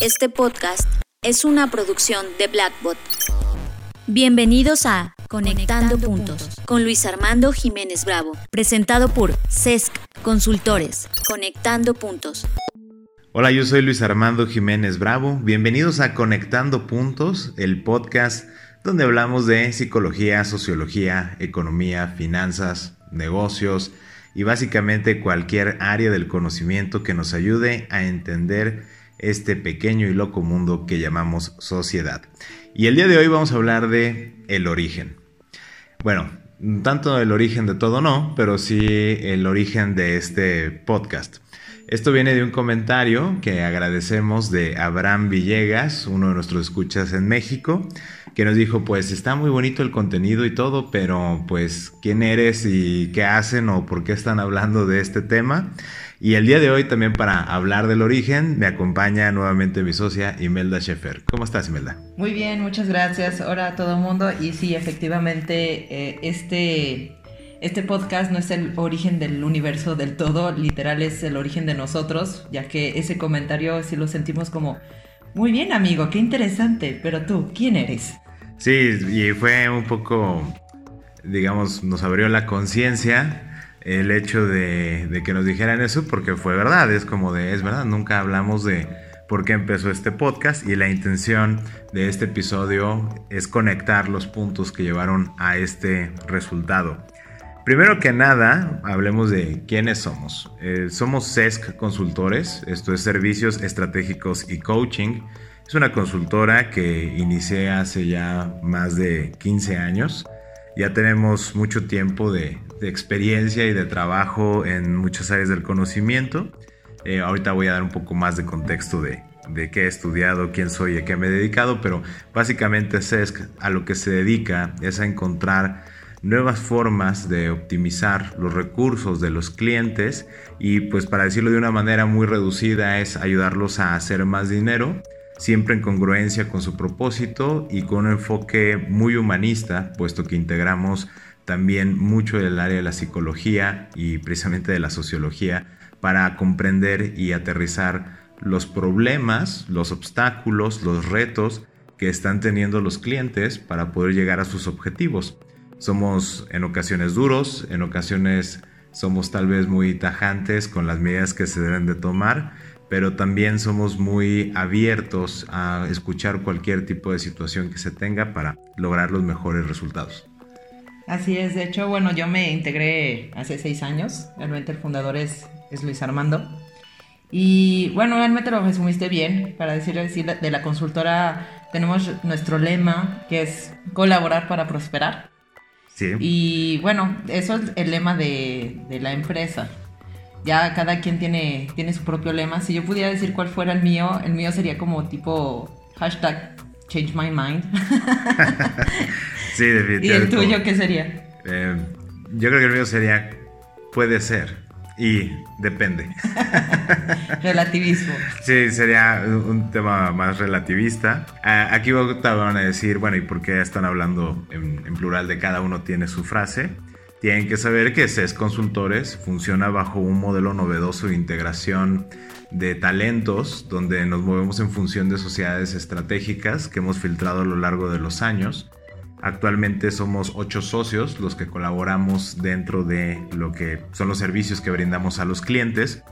Este podcast es una producción de Blackbot. Bienvenidos a Conectando, Puntos con Luis Armando Jiménez Bravo, presentado por CESC Consultores. Conectando Puntos. Hola, yo soy Luis Armando Jiménez Bravo. Bienvenidos a Conectando Puntos, el podcast donde hablamos de psicología, sociología, economía, finanzas, negocios y básicamente cualquier área del conocimiento que nos ayude a entender este pequeño y loco mundo que llamamos sociedad. Y el día de hoy vamos a hablar de el origen. Bueno, tanto el origen de todo no, pero sí el origen de este podcast. Esto viene de un comentario que agradecemos de Abraham Villegas, uno de nuestros escuchas en México, que nos dijo, pues está muy bonito el contenido y todo, pero pues quién eres y qué hacen o por qué están hablando de este tema. Y el día de hoy también para hablar del origen me acompaña nuevamente mi socia Imelda Schaefer. ¿Cómo estás Imelda? Muy bien, muchas gracias. Hola a todo mundo. Y sí, efectivamente, eh, este, este podcast no es el origen del universo del todo, literal es el origen de nosotros, ya que ese comentario sí lo sentimos como, muy bien amigo, qué interesante, pero tú, ¿quién eres? Sí, y fue un poco, digamos, nos abrió la conciencia el hecho de, que nos dijeran eso porque fue verdad, es como de, es verdad, nunca hablamos de por qué empezó este podcast y la intención de este episodio es conectar los puntos que llevaron a este resultado. Primero que nada, hablemos de quiénes somos. Eh, somos SESC Consultores, esto es Servicios Estratégicos y Coaching. Es una consultora que inicié hace ya más de 15 años. Ya tenemos mucho tiempo de, experiencia y de trabajo en muchas áreas del conocimiento. Eh, ahorita voy a dar un poco más de contexto de, qué he estudiado, quién soy y a qué me he dedicado, pero básicamente SESC a lo que se dedica es a encontrar nuevas formas de optimizar los recursos de los clientes y pues para decirlo de una manera muy reducida es ayudarlos a hacer más dinero siempre en congruencia con su propósito y con un enfoque muy humanista, puesto que integramos también mucho del área de la psicología y precisamente de la sociología para comprender y aterrizar los problemas, los obstáculos, los retos que están teniendo los clientes para poder llegar a sus objetivos. Somos en ocasiones duros, en ocasiones somos tal vez muy tajantes con las medidas que se deben de tomar, pero también somos muy abiertos a escuchar cualquier tipo de situación que se tenga para lograr los mejores resultados. Así es, de hecho, bueno, yo me integré hace seis años, realmente el fundador es, es Luis Armando. Y bueno, realmente lo resumiste bien, para decir así, de la consultora tenemos nuestro lema que es colaborar para prosperar. Sí. Y bueno, eso es el lema de, de la empresa ya cada quien tiene, tiene su propio lema. Si yo pudiera decir cuál fuera el mío, el mío sería como tipo hashtag change my mind. sí, definitivamente. ¿Y el tuyo qué sería? Eh, yo creo que el mío sería puede ser y depende. Relativismo. Sí, sería un tema más relativista. Aquí van a decir, bueno, ¿y por qué están hablando en, en plural de cada uno tiene su frase? Tienen que saber que CES Consultores funciona bajo un modelo novedoso de integración de talentos, donde nos movemos en función de sociedades estratégicas que hemos filtrado a lo largo de los años. Actualmente somos ocho socios los que colaboramos dentro de lo que son los servicios que brindamos a los clientes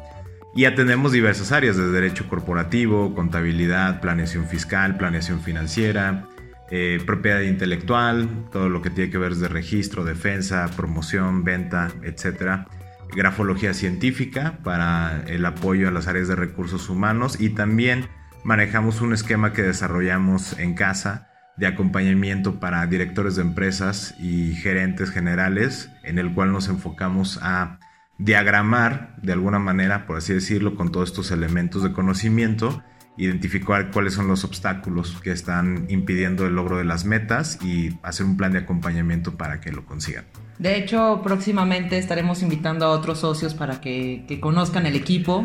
y atendemos diversas áreas de derecho corporativo, contabilidad, planeación fiscal, planeación financiera, eh, propiedad intelectual, todo lo que tiene que ver de registro, defensa, promoción, venta, etc. Grafología científica para el apoyo a las áreas de recursos humanos y también manejamos un esquema que desarrollamos en casa de acompañamiento para directores de empresas y gerentes generales, en el cual nos enfocamos a diagramar de alguna manera, por así decirlo, con todos estos elementos de conocimiento identificar cuáles son los obstáculos que están impidiendo el logro de las metas y hacer un plan de acompañamiento para que lo consigan. De hecho, próximamente estaremos invitando a otros socios para que, conozcan el equipo.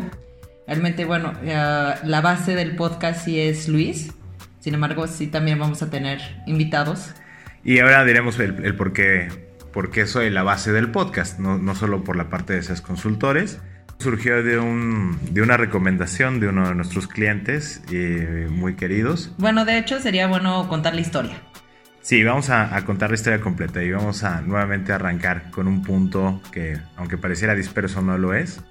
Realmente, bueno, eh, la base del podcast sí es Luis. Sin embargo, sí también vamos a tener invitados. Y ahora diremos el, por, qué, por qué soy la base del podcast, no, no solo por la parte de esos consultores, Surgió de, un, de una recomendación de uno de nuestros clientes eh, muy queridos. Bueno, de hecho sería bueno contar la historia. Sí, vamos a, a, contar la historia completa y vamos a nuevamente arrancar con un punto que, aunque pareciera disperso, no lo es.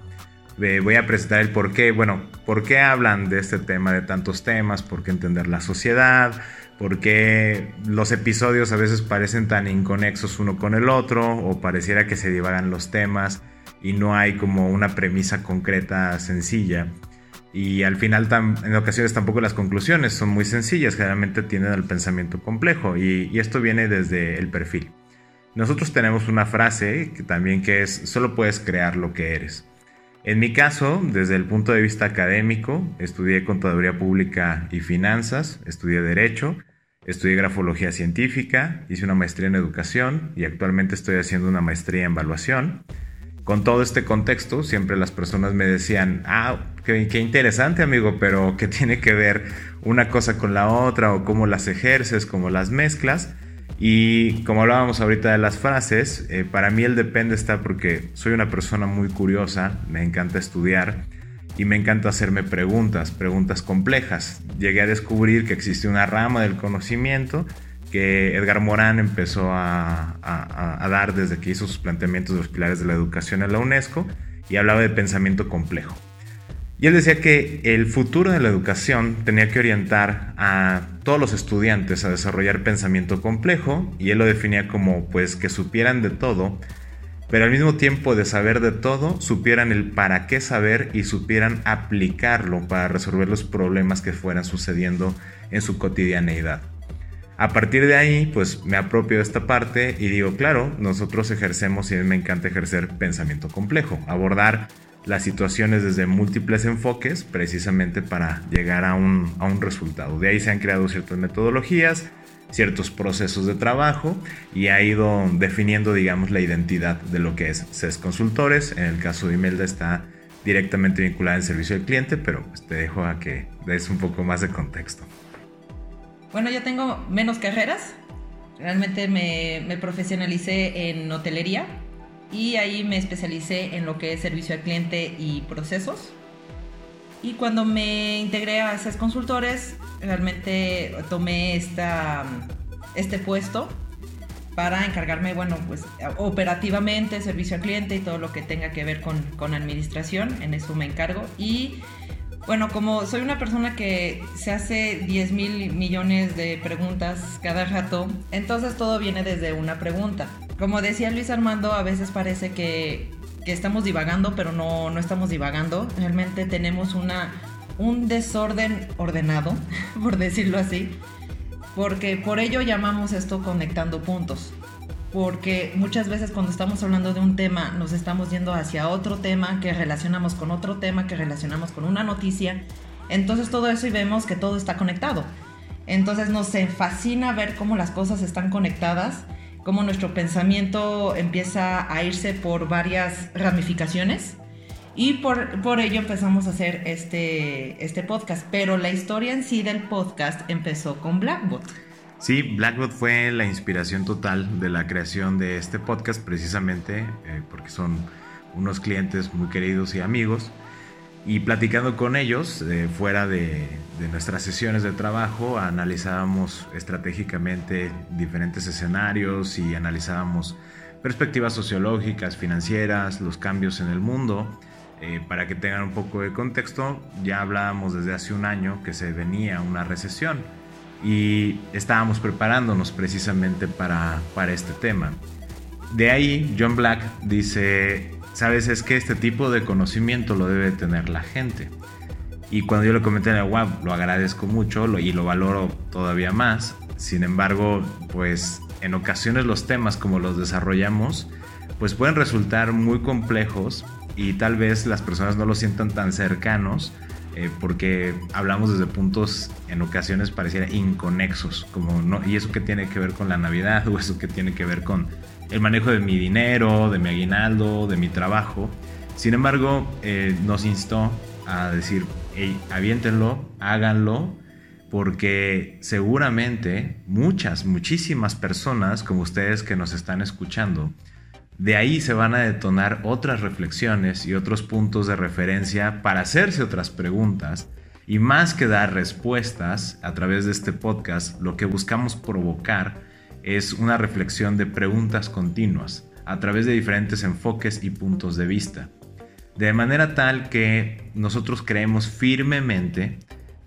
Eh, voy a presentar el por qué, bueno, por qué hablan de este tema, de tantos temas, por qué entender la sociedad, por qué los episodios a veces parecen tan inconexos uno con el otro o pareciera que se divagan los temas y no hay como una premisa concreta sencilla. Y al final, en ocasiones tampoco las conclusiones son muy sencillas, generalmente tienden al pensamiento complejo y, y esto viene desde el perfil. Nosotros tenemos una frase que también que es, solo puedes crear lo que eres. En mi caso, desde el punto de vista académico, estudié contaduría pública y finanzas, estudié derecho, estudié grafología científica, hice una maestría en educación y actualmente estoy haciendo una maestría en evaluación con todo este contexto, siempre las personas me decían, ah, qué, interesante amigo, pero ¿qué tiene que ver una cosa con la otra o cómo las ejerces, cómo las mezclas? Y como hablábamos ahorita de las frases, eh, para mí el depende está porque soy una persona muy curiosa, me encanta estudiar y me encanta hacerme preguntas, preguntas complejas. Llegué a descubrir que existe una rama del conocimiento que Edgar Morán empezó a, dar desde que hizo sus planteamientos de los pilares de la educación en la UNESCO y hablaba de pensamiento complejo. Y él decía que el futuro de la educación tenía que orientar a todos los estudiantes a desarrollar pensamiento complejo y él lo definía como pues que supieran de todo, pero al mismo tiempo de saber de todo, supieran el para qué saber y supieran aplicarlo para resolver los problemas que fueran sucediendo en su cotidianeidad. A partir de ahí, pues me apropio de esta parte y digo, claro, nosotros ejercemos y a mí me encanta ejercer pensamiento complejo, abordar las situaciones desde múltiples enfoques precisamente para llegar a un, resultado. De ahí se han creado ciertas metodologías, ciertos procesos de trabajo y ha ido definiendo, digamos, la identidad de lo que es CES Consultores. En el caso de Imelda está directamente vinculada en servicio al cliente, pero pues, te dejo a que des un poco más de contexto. Bueno, yo tengo menos carreras. Realmente me, profesionalicé en hotelería y ahí me especialicé en lo que es servicio al cliente y procesos. Y cuando me integré a esas consultores, realmente tomé esta, este puesto para encargarme, bueno, pues operativamente, servicio al cliente y todo lo que tenga que ver con, con administración, en eso me encargo. Y bueno, como soy una persona que se hace 10 mil millones de preguntas cada rato, entonces todo viene desde una pregunta. Como decía Luis Armando, a veces parece que, estamos divagando, pero no, no estamos divagando. Realmente tenemos una, un desorden ordenado, por decirlo así, porque por ello llamamos esto conectando puntos porque muchas veces cuando estamos hablando de un tema nos estamos yendo hacia otro tema que relacionamos con otro tema que relacionamos con una noticia. Entonces todo eso y vemos que todo está conectado. Entonces nos fascina ver cómo las cosas están conectadas, cómo nuestro pensamiento empieza a irse por varias ramificaciones y por, por ello empezamos a hacer este, este podcast. Pero la historia en sí del podcast empezó con Blackbot. Sí, Blackbot fue la inspiración total de la creación de este podcast, precisamente eh, porque son unos clientes muy queridos y amigos. Y platicando con ellos, eh, fuera de, nuestras sesiones de trabajo, analizábamos estratégicamente diferentes escenarios y analizábamos perspectivas sociológicas, financieras, los cambios en el mundo. Eh, para que tengan un poco de contexto, ya hablábamos desde hace un año que se venía una recesión y estábamos preparándonos precisamente para, para este tema. De ahí John Black dice, sabes, es que este tipo de conocimiento lo debe tener la gente. Y cuando yo le comenté, wow, lo agradezco mucho y lo valoro todavía más. Sin embargo, pues en ocasiones los temas como los desarrollamos, pues pueden resultar muy complejos y tal vez las personas no lo sientan tan cercanos eh, porque hablamos desde puntos en ocasiones pareciera inconexos, como y eso que tiene que ver con la Navidad o eso que tiene que ver con el manejo de mi dinero, de mi aguinaldo, de mi trabajo. Sin embargo, eh, nos instó a decir, hey, aviéntenlo, háganlo, porque seguramente muchas, muchísimas personas como ustedes que nos están escuchando, de ahí se van a detonar otras reflexiones y otros puntos de referencia para hacerse otras preguntas. Y más que dar respuestas a través de este podcast, lo que buscamos provocar es una reflexión de preguntas continuas a través de diferentes enfoques y puntos de vista. De manera tal que nosotros creemos firmemente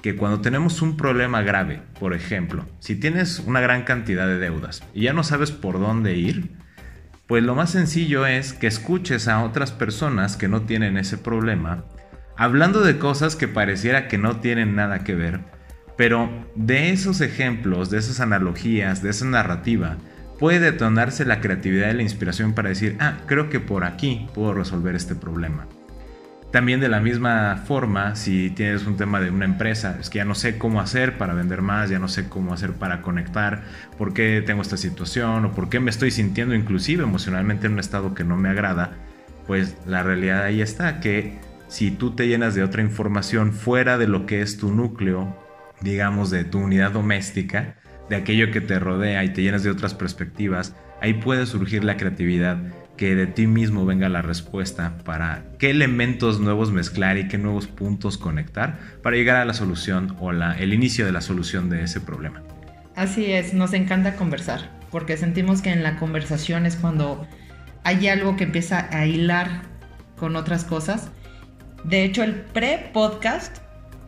que cuando tenemos un problema grave, por ejemplo, si tienes una gran cantidad de deudas y ya no sabes por dónde ir, pues lo más sencillo es que escuches a otras personas que no tienen ese problema, hablando de cosas que pareciera que no tienen nada que ver, pero de esos ejemplos, de esas analogías, de esa narrativa, puede detonarse la creatividad y la inspiración para decir, ah, creo que por aquí puedo resolver este problema. También de la misma forma, si tienes un tema de una empresa, es que ya no sé cómo hacer para vender más, ya no sé cómo hacer para conectar, por qué tengo esta situación o por qué me estoy sintiendo inclusive emocionalmente en un estado que no me agrada, pues la realidad ahí está, que si tú te llenas de otra información fuera de lo que es tu núcleo, digamos de tu unidad doméstica, de aquello que te rodea y te llenas de otras perspectivas, ahí puede surgir la creatividad que de ti mismo venga la respuesta para qué elementos nuevos mezclar y qué nuevos puntos conectar para llegar a la solución o la, el inicio de la solución de ese problema. Así es, nos encanta conversar, porque sentimos que en la conversación es cuando hay algo que empieza a hilar con otras cosas. De hecho, el pre-podcast,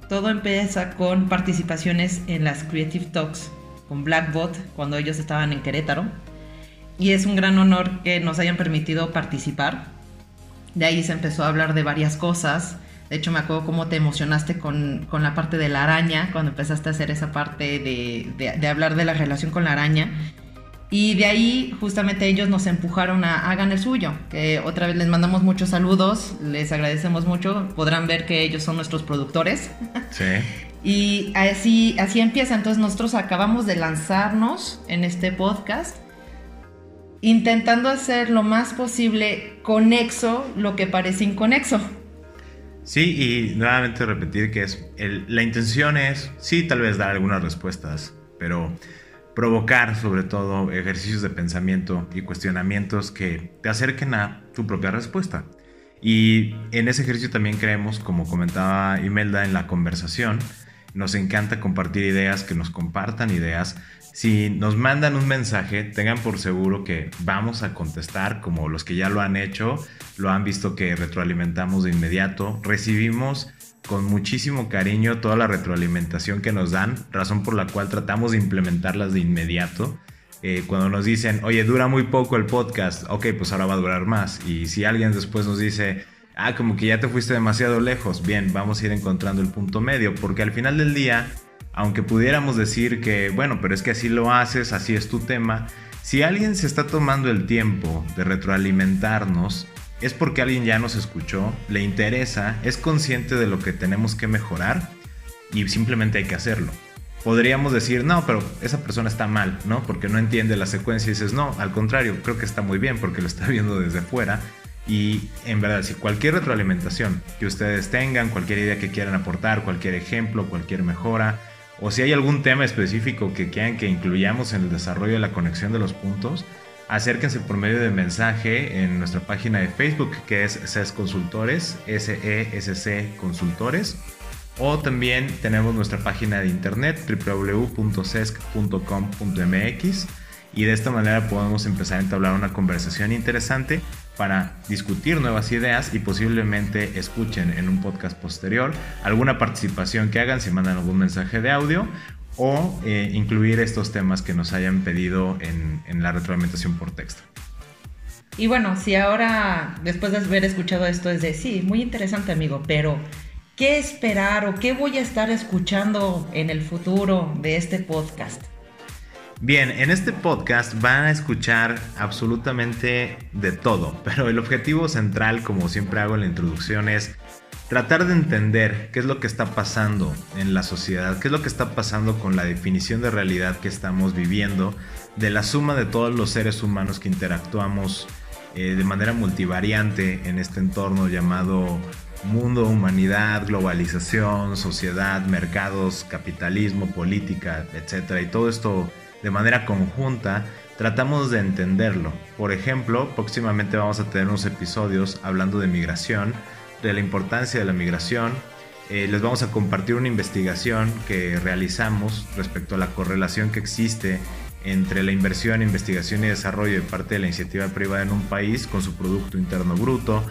todo empieza con participaciones en las Creative Talks con Blackbot cuando ellos estaban en Querétaro y es un gran honor que nos hayan permitido participar. De ahí se empezó a hablar de varias cosas. De hecho, me acuerdo cómo te emocionaste con, la parte de la araña, cuando empezaste a hacer esa parte de, hablar de la relación con la araña. Y de ahí justamente ellos nos empujaron a hagan el suyo, que otra vez les mandamos muchos saludos, les agradecemos mucho, podrán ver que ellos son nuestros productores. Sí. y así, así empieza, entonces nosotros acabamos de lanzarnos en este podcast intentando hacer lo más posible conexo lo que parece inconexo. Sí, y nuevamente repetir que es la intención es, sí, tal vez dar algunas respuestas, pero provocar sobre todo ejercicios de pensamiento y cuestionamientos que te acerquen a tu propia respuesta. Y en ese ejercicio también creemos, como comentaba Imelda en la conversación, nos encanta compartir ideas, que nos compartan ideas si nos mandan un mensaje, tengan por seguro que vamos a contestar como los que ya lo han hecho, lo han visto que retroalimentamos de inmediato. Recibimos con muchísimo cariño toda la retroalimentación que nos dan, razón por la cual tratamos de implementarlas de inmediato. Eh, cuando nos dicen, oye, dura muy poco el podcast, ok, pues ahora va a durar más. Y si alguien después nos dice, ah, como que ya te fuiste demasiado lejos, bien, vamos a ir encontrando el punto medio, porque al final del día aunque pudiéramos decir que, bueno, pero es que así lo haces, así es tu tema, si alguien se está tomando el tiempo de retroalimentarnos, es porque alguien ya nos escuchó, le interesa, es consciente de lo que tenemos que mejorar y simplemente hay que hacerlo. Podríamos decir, no, pero esa persona está mal, ¿no? Porque no entiende la secuencia y dices, no, al contrario, creo que está muy bien porque lo está viendo desde fuera. Y en verdad, si cualquier retroalimentación que ustedes tengan, cualquier idea que quieran aportar, cualquier ejemplo, cualquier mejora, o si hay algún tema específico que quieran que incluyamos en el desarrollo de la conexión de los puntos, acérquense por medio de mensaje en nuestra página de Facebook que es SES Consultores, S-E-S-C Consultores. O también tenemos nuestra página de internet www.sesc.com.mx y de esta manera podemos empezar a entablar una conversación interesante para discutir nuevas ideas y posiblemente escuchen en un podcast posterior alguna participación que hagan si mandan algún mensaje de audio o eh, incluir estos temas que nos hayan pedido en, en la retroalimentación por texto. Y bueno, si ahora, después de haber escuchado esto, es de sí, muy interesante amigo, pero ¿qué esperar o qué voy a estar escuchando en el futuro de este podcast? Bien, en este podcast van a escuchar absolutamente de todo, pero el objetivo central, como siempre hago en la introducción, es tratar de entender qué es lo que está pasando en la sociedad, qué es lo que está pasando con la definición de realidad que estamos viviendo, de la suma de todos los seres humanos que interactuamos eh, de manera multivariante en este entorno llamado mundo, humanidad, globalización, sociedad, mercados, capitalismo, política, etc. Y todo esto de manera conjunta tratamos de entenderlo. Por ejemplo, próximamente vamos a tener unos episodios hablando de migración, de la importancia de la migración. Eh, les vamos a compartir una investigación que realizamos respecto a la correlación que existe entre la inversión, investigación y desarrollo de parte de la iniciativa privada en un país con su Producto Interno Bruto.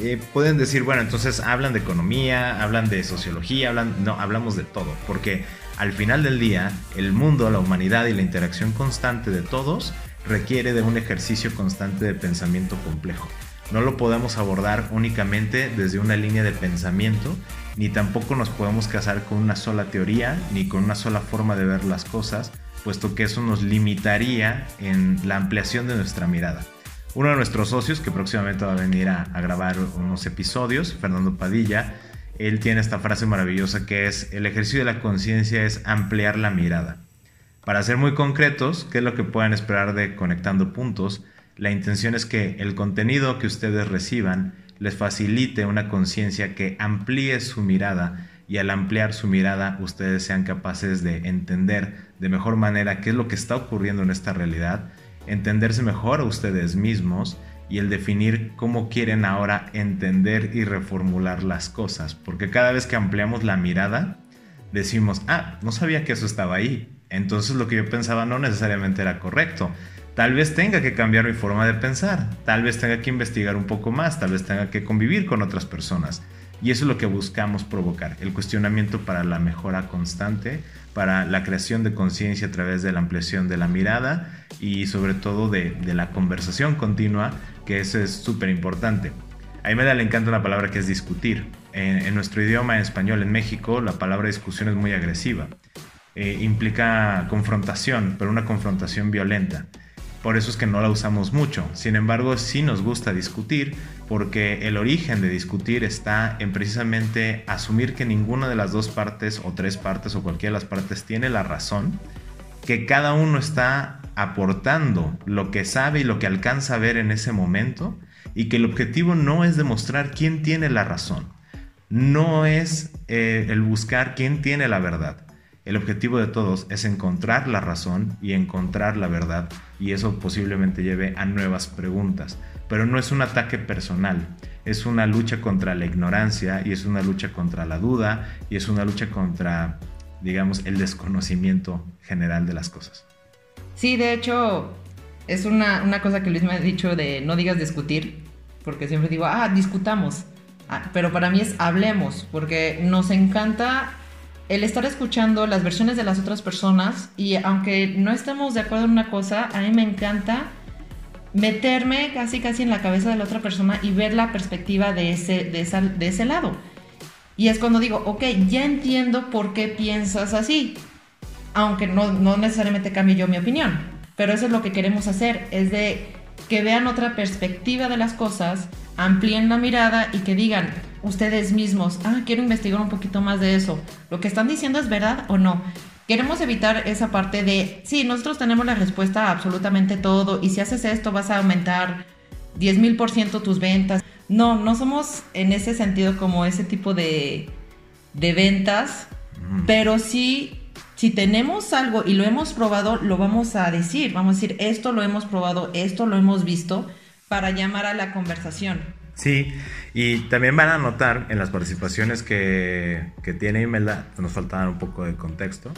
Eh, pueden decir, bueno, entonces hablan de economía, hablan de sociología, hablan, no, hablamos de todo, porque al final del día, el mundo, la humanidad y la interacción constante de todos requiere de un ejercicio constante de pensamiento complejo. No lo podemos abordar únicamente desde una línea de pensamiento, ni tampoco nos podemos casar con una sola teoría, ni con una sola forma de ver las cosas, puesto que eso nos limitaría en la ampliación de nuestra mirada. Uno de nuestros socios, que próximamente va a venir a, a grabar unos episodios, Fernando Padilla, él tiene esta frase maravillosa que es, el ejercicio de la conciencia es ampliar la mirada. Para ser muy concretos, ¿qué es lo que pueden esperar de Conectando Puntos? La intención es que el contenido que ustedes reciban les facilite una conciencia que amplíe su mirada y al ampliar su mirada ustedes sean capaces de entender de mejor manera qué es lo que está ocurriendo en esta realidad, entenderse mejor a ustedes mismos y el definir cómo quieren ahora entender y reformular las cosas. Porque cada vez que ampliamos la mirada, decimos, ah, no sabía que eso estaba ahí. Entonces lo que yo pensaba no necesariamente era correcto. Tal vez tenga que cambiar mi forma de pensar, tal vez tenga que investigar un poco más, tal vez tenga que convivir con otras personas. Y eso es lo que buscamos provocar, el cuestionamiento para la mejora constante, para la creación de conciencia a través de la ampliación de la mirada y sobre todo de, la conversación continua, que eso es súper importante. A mí me da le encanta una palabra que es discutir. En, nuestro idioma en español en México la palabra discusión es muy agresiva. Eh, implica confrontación, pero una confrontación violenta. Por eso es que no la usamos mucho. Sin embargo, sí nos gusta discutir porque el origen de discutir está en precisamente asumir que ninguna de las dos partes o tres partes o cualquiera de las partes tiene la razón, que cada uno está aportando lo que sabe y lo que alcanza a ver en ese momento y que el objetivo no es demostrar quién tiene la razón, no es eh, el buscar quién tiene la verdad el objetivo de todos es encontrar la razón y encontrar la verdad y eso posiblemente lleve a nuevas preguntas. Pero no es un ataque personal, es una lucha contra la ignorancia y es una lucha contra la duda y es una lucha contra, digamos, el desconocimiento general de las cosas. Sí, de hecho, es una, cosa que Luis me ha dicho de no digas discutir, porque siempre digo, ah, discutamos. Ah, pero para mí es hablemos, porque nos encanta el estar escuchando las versiones de las otras personas y aunque no estemos de acuerdo en una cosa, a mí me encanta meterme casi casi en la cabeza de la otra persona y ver la perspectiva de ese, de de ese lado. Y es cuando digo, ok, ya entiendo por qué piensas así, aunque no, no necesariamente cambie yo mi opinión, pero eso es lo que queremos hacer, es de que vean otra perspectiva de las cosas, amplíen la mirada y que digan, ustedes mismos, ah, quiero investigar un poquito más de eso. ¿Lo que están diciendo es verdad o no? Queremos evitar esa parte de, sí, nosotros tenemos la respuesta a absolutamente todo y si haces esto vas a aumentar 10 mil por ciento tus ventas. No, no somos en ese sentido como ese tipo de, de ventas, pero sí, si tenemos algo y lo hemos probado, lo vamos a decir. Vamos a decir, esto lo hemos probado, esto lo hemos visto, para llamar a la conversación. Sí, y también van a notar en las participaciones que, que tiene Imelda, nos faltaba un poco de contexto.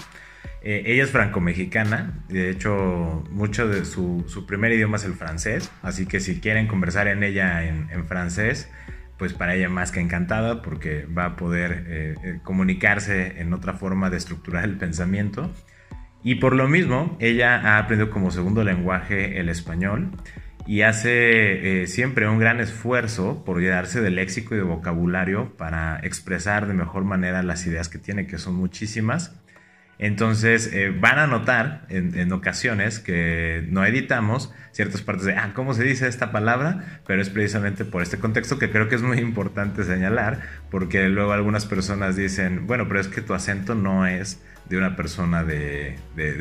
Eh, ella es franco-mexicana, de hecho, mucho de su, su, primer idioma es el francés, así que si quieren conversar en ella en, en francés, pues para ella más que encantada, porque va a poder eh, eh, comunicarse en otra forma de estructurar el pensamiento. Y por lo mismo, ella ha aprendido como segundo lenguaje el español y hace eh, siempre un gran esfuerzo por llenarse de léxico y de vocabulario para expresar de mejor manera las ideas que tiene, que son muchísimas. Entonces eh, van a notar en, ocasiones que no editamos ciertas partes de, ah, ¿cómo se dice esta palabra? Pero es precisamente por este contexto que creo que es muy importante señalar, porque luego algunas personas dicen, bueno, pero es que tu acento no es de una persona de,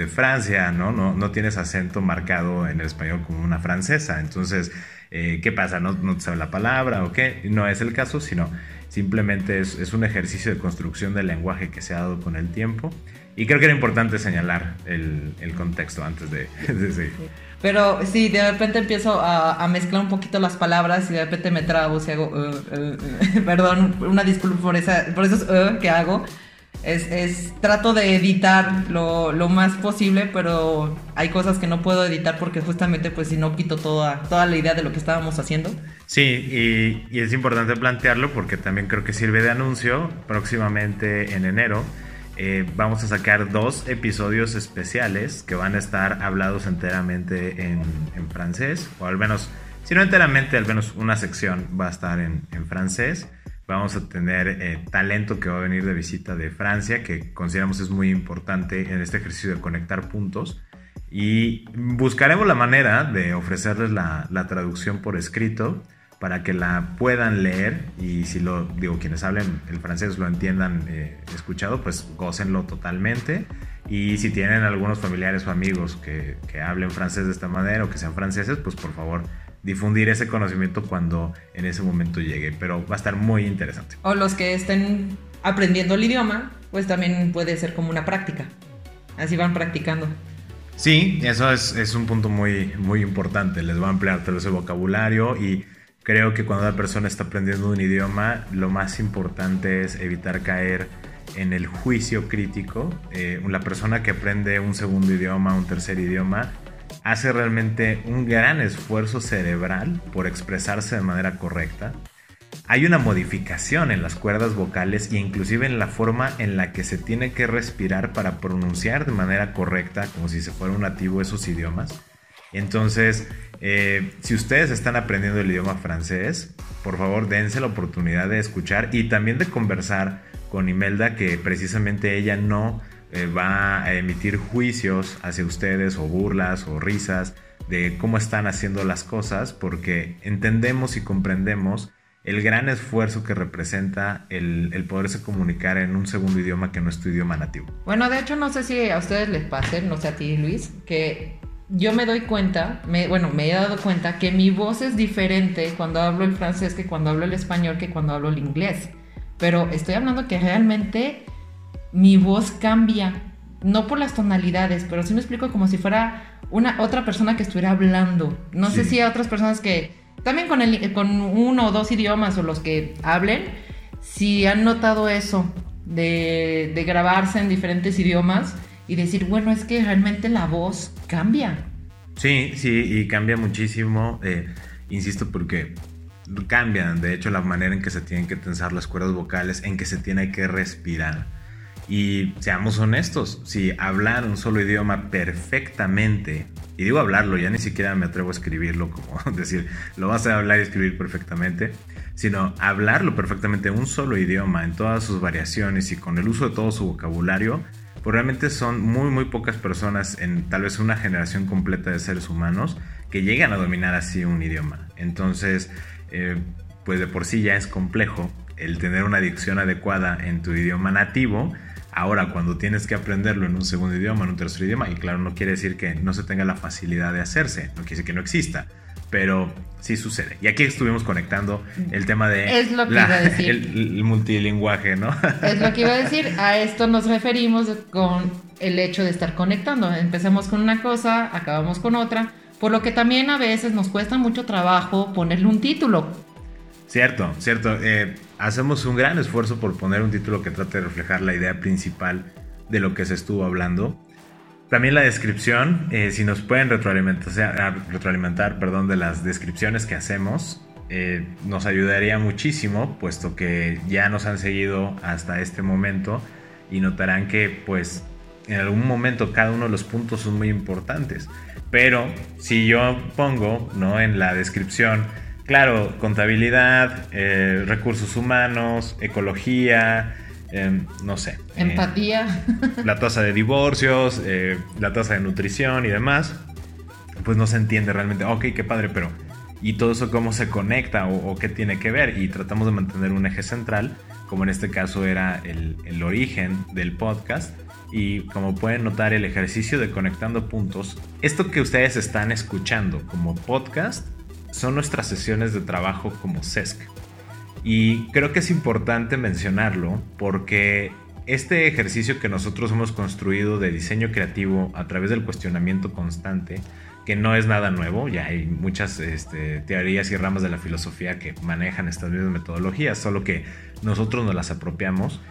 Francia, ¿no? ¿no? No tienes acento marcado en el español como una francesa. Entonces, eh, ¿qué pasa? ¿No, ¿No te sabe la palabra o qué? No es el caso, sino simplemente es, un ejercicio de construcción del lenguaje que se ha dado con el tiempo. Y creo que era importante señalar el, contexto antes de, seguir. Pero sí, de repente empiezo a, mezclar un poquito las palabras y de repente me trabo y hago, uh, uh, uh, perdón, una disculpa por, esa, por esos que hago. Es, trato de editar lo, más posible, pero hay cosas que no puedo editar porque justamente pues si no quito toda, toda la idea de lo que estábamos haciendo. Sí, y, y es importante plantearlo porque también creo que sirve de anuncio. Próximamente en enero eh, vamos a sacar dos episodios especiales que van a estar hablados enteramente en, francés, o al menos, si no enteramente, al menos una sección va a estar en, en francés. Vamos a tener eh, talento que va a venir de visita de Francia, que consideramos es muy importante en este ejercicio de conectar puntos. Y buscaremos la manera de ofrecerles la, traducción por escrito para que la puedan leer y si lo digo quienes hablen el francés lo entiendan eh, escuchado pues gócenlo totalmente y si tienen algunos familiares o amigos que, que hablen francés de esta manera o que sean franceses pues por favor difundir ese conocimiento cuando en ese momento llegue, pero va a estar muy interesante. O los que estén aprendiendo el idioma, pues también puede ser como una práctica. Así van practicando. Sí, eso es, un punto muy, muy importante. Les va a ampliar todo ese vocabulario y creo que cuando una persona está aprendiendo un idioma, lo más importante es evitar caer en el juicio crítico. Eh, la persona que aprende un segundo idioma, un tercer idioma, hace realmente un gran esfuerzo cerebral por expresarse de manera correcta. Hay una modificación en las cuerdas vocales e inclusive en la forma en la que se tiene que respirar para pronunciar de manera correcta, como si se fuera un nativo esos idiomas. Entonces, eh, si ustedes están aprendiendo el idioma francés, por favor dense la oportunidad de escuchar y también de conversar con Imelda, que precisamente ella no eh, va a emitir juicios hacia ustedes o burlas o risas de cómo están haciendo las cosas porque entendemos y comprendemos el gran esfuerzo que representa el, el, poderse comunicar en un segundo idioma que no es tu idioma nativo. Bueno, de hecho no sé si a ustedes les pase, no sé a ti Luis, que yo me doy cuenta, me, bueno, me he dado cuenta que mi voz es diferente cuando hablo el francés que cuando hablo el español que cuando hablo el inglés. Pero estoy hablando que realmente mi voz cambia, no por las tonalidades, pero sí me explico como si fuera una otra persona que estuviera hablando. No sé si a otras personas que también con, el, con uno o dos idiomas o los que hablen, si han notado eso de, de grabarse en diferentes idiomas y decir, bueno, es que realmente la voz cambia. Sí, sí, y cambia muchísimo, eh, insisto, porque cambian, de hecho, la manera en que se tienen que tensar las cuerdas vocales, en que se tiene que respirar. Y seamos honestos, si hablar un solo idioma perfectamente, y digo hablarlo, ya ni siquiera me atrevo a escribirlo, como decir, lo vas a hablar y escribir perfectamente, sino hablarlo perfectamente un solo idioma en todas sus variaciones y con el uso de todo su vocabulario, pues realmente son muy muy pocas personas en tal vez una generación completa de seres humanos que llegan a dominar así un idioma. Entonces, eh, pues de por sí ya es complejo el tener una dicción adecuada en tu idioma nativo, Ahora, cuando tienes que aprenderlo en un segundo idioma, en un tercer idioma, y claro, no quiere decir que no se tenga la facilidad de hacerse, no quiere decir que no exista, pero sí sucede. Y aquí estuvimos conectando el tema de es lo que iba a decir. El, multilingüaje, ¿no? Es lo que iba a decir. A esto nos referimos con el hecho de estar conectando. Empezamos con una cosa, acabamos con otra, por lo que también a veces nos cuesta mucho trabajo ponerle un título. Cierto, cierto. Eh, hacemos un gran esfuerzo por poner un título que trate de reflejar la idea principal de lo que se estuvo hablando. También la descripción, eh, si nos pueden retroalimentar, retroalimentar perdón, de las descripciones que hacemos, eh, nos ayudaría muchísimo, puesto que ya nos han seguido hasta este momento y notarán que pues en algún momento cada uno de los puntos son muy importantes. Pero si yo pongo ¿no? en la descripción Claro, contabilidad, eh, recursos humanos, ecología, em, no sé. Eh, Empatía. la tasa de divorcios, eh, la tasa de nutrición y demás. Pues no se entiende realmente, ok, qué padre, pero ¿y todo eso cómo se conecta o, qué tiene que ver? Y tratamos de mantener un eje central, como en este caso era el, el origen del podcast. Y como pueden notar, el ejercicio de conectando puntos, esto que ustedes están escuchando como podcast, son nuestras sesiones de trabajo como SESC. Y creo que es importante mencionarlo porque este ejercicio que nosotros hemos construido de diseño creativo a través del cuestionamiento constante, que no es nada nuevo, ya hay muchas este, teorías y ramas de la filosofía que manejan estas mismas metodologías, solo que nosotros nos las apropiamos.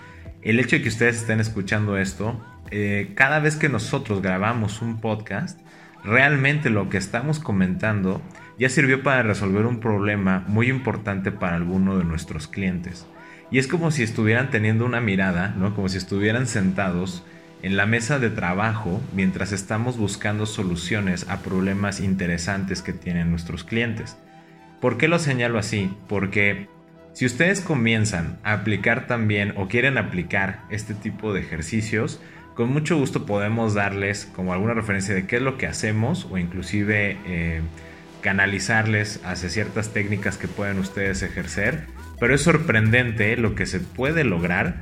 El hecho de que ustedes estén escuchando esto, eh, cada vez que nosotros grabamos un podcast, realmente lo que estamos comentando ya sirvió para resolver un problema muy importante para alguno de nuestros clientes. Y es como si estuvieran teniendo una mirada, ¿no? Como si estuvieran sentados en la mesa de trabajo mientras estamos buscando soluciones a problemas interesantes que tienen nuestros clientes. ¿Por qué lo señalo así? Porque si ustedes comienzan a aplicar también o quieren aplicar este tipo de ejercicios, con mucho gusto podemos darles como alguna referencia de qué es lo que hacemos o inclusive eh, canalizarles hacia ciertas técnicas que pueden ustedes ejercer. Pero es sorprendente lo que se puede lograr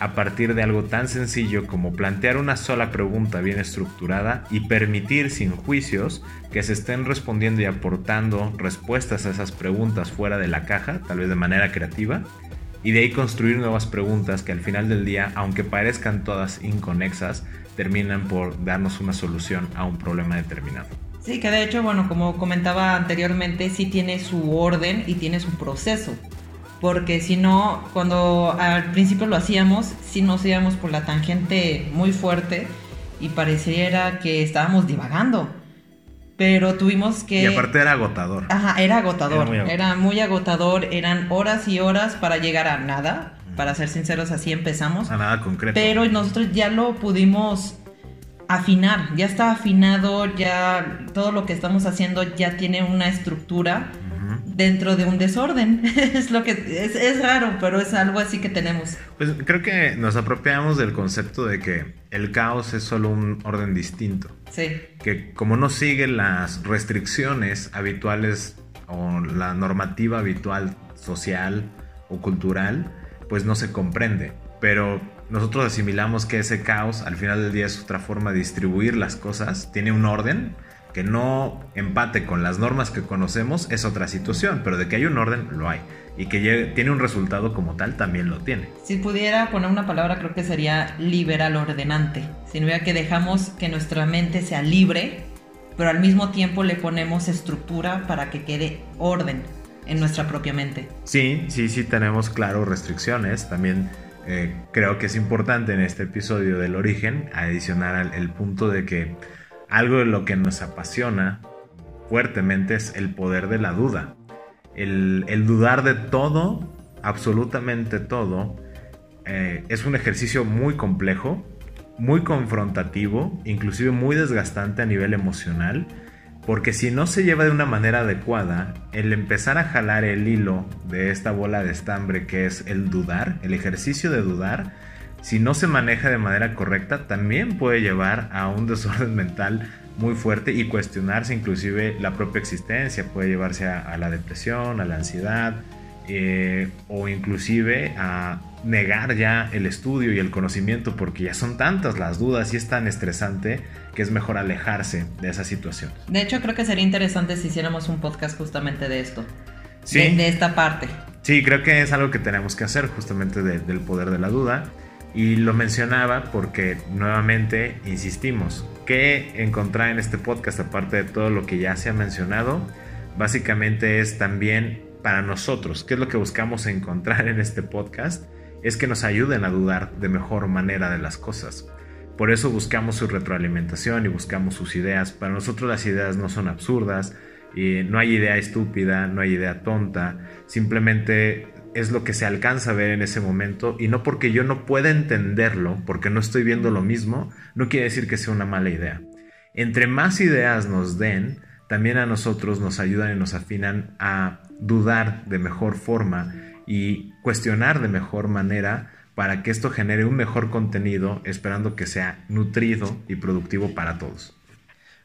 a partir de algo tan sencillo como plantear una sola pregunta bien estructurada y permitir sin juicios que se estén respondiendo y aportando respuestas a esas preguntas fuera de la caja, tal vez de manera creativa, y de ahí construir nuevas preguntas que al final del día, aunque parezcan todas inconexas, terminan por darnos una solución a un problema determinado. Sí, que de hecho, bueno, como comentaba anteriormente, sí tiene su orden y tiene su proceso. Porque si no, cuando al principio lo hacíamos, sí nos íbamos por la tangente muy fuerte y pareciera que estábamos divagando. Pero tuvimos que... Y aparte era agotador. Ajá, era agotador. Era muy agotador. Eran horas y horas para llegar a nada. Para ser sinceros, así empezamos. A nada concreto. Pero nosotros ya lo pudimos afinar, ya está afinado, ya todo lo que estamos haciendo ya tiene una estructura dentro de un desorden. es lo que es, raro, pero es algo así que tenemos. Pues creo que nos apropiamos del concepto de que el caos es solo un orden distinto. Sí. Que como no sigue las restricciones habituales o la normativa habitual social o cultural, pues no se comprende. Pero nosotros asimilamos que ese caos al final del día es otra forma de distribuir las cosas, tiene un orden que no empate con las normas que conocemos es otra situación, pero de que hay un orden lo hay y que tiene un resultado como tal también lo tiene. Si pudiera poner una palabra creo que sería liberal ordenante, significa que dejamos que nuestra mente sea libre, pero al mismo tiempo le ponemos estructura para que quede orden en nuestra propia mente. Sí, sí, sí tenemos claro restricciones, también eh, creo que es importante en este episodio del origen adicionar el punto de que algo de lo que nos apasiona fuertemente es el poder de la duda. El, dudar de todo, absolutamente todo, eh, es un ejercicio muy complejo, muy confrontativo, inclusive muy desgastante a nivel emocional porque si no se lleva de una manera adecuada, el empezar a jalar el hilo de esta bola de estambre que es el dudar, el ejercicio de dudar, si no se maneja de manera correcta, también puede llevar a un desorden mental muy fuerte y cuestionarse inclusive la propia existencia, puede llevarse a, la depresión, a la ansiedad eh, o inclusive a negar ya el estudio y el conocimiento porque ya son tantas las dudas y es tan estresante que es mejor alejarse de esa situación. De hecho, creo que sería interesante si hiciéramos un podcast justamente de esto. Sí. De, esta parte. Sí, creo que es algo que tenemos que hacer justamente del poder de la duda. Y lo mencionaba porque nuevamente insistimos, ¿qué encontrar en este podcast aparte de todo lo que ya se ha mencionado? Básicamente es también para nosotros, ¿qué es lo que buscamos encontrar en este podcast? Es que nos ayuden a dudar de mejor manera de las cosas. Por eso buscamos su retroalimentación y buscamos sus ideas. Para nosotros las ideas no son absurdas, y no hay idea estúpida, no hay idea tonta, simplemente es lo que se alcanza a ver en ese momento y no porque yo no pueda entenderlo, porque no estoy viendo lo mismo, no quiere decir que sea una mala idea. Entre más ideas nos den, también a nosotros nos ayudan y nos afinan a dudar de mejor forma y cuestionar de mejor manera para que esto genere un mejor contenido, esperando que sea nutrido y productivo para todos.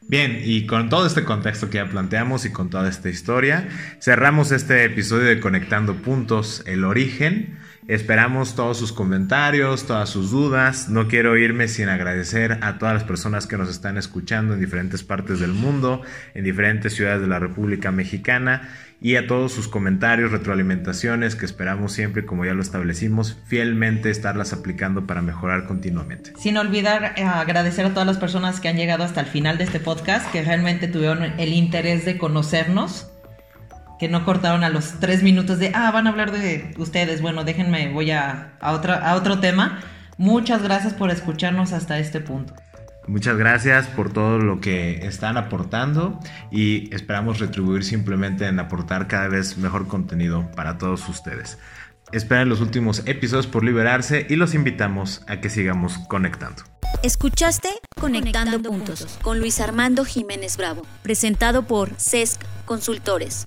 Bien, y con todo este contexto que ya planteamos y con toda esta historia, cerramos este episodio de Conectando Puntos, el origen. Esperamos todos sus comentarios, todas sus dudas. No quiero irme sin agradecer a todas las personas que nos están escuchando en diferentes partes del mundo, en diferentes ciudades de la República Mexicana y a todos sus comentarios, retroalimentaciones que esperamos siempre, como ya lo establecimos, fielmente estarlas aplicando para mejorar continuamente. Sin olvidar eh, agradecer a todas las personas que han llegado hasta el final de este podcast, que realmente tuvieron el interés de conocernos, que no cortaron a los tres minutos de, ah, van a hablar de ustedes, bueno, déjenme, voy a, a, otra, a otro tema. Muchas gracias por escucharnos hasta este punto. Muchas gracias por todo lo que están aportando y esperamos retribuir simplemente en aportar cada vez mejor contenido para todos ustedes. Esperen los últimos episodios por liberarse y los invitamos a que sigamos conectando. Escuchaste Conectando, puntos, con Luis Armando Jiménez Bravo, presentado por CESC Consultores.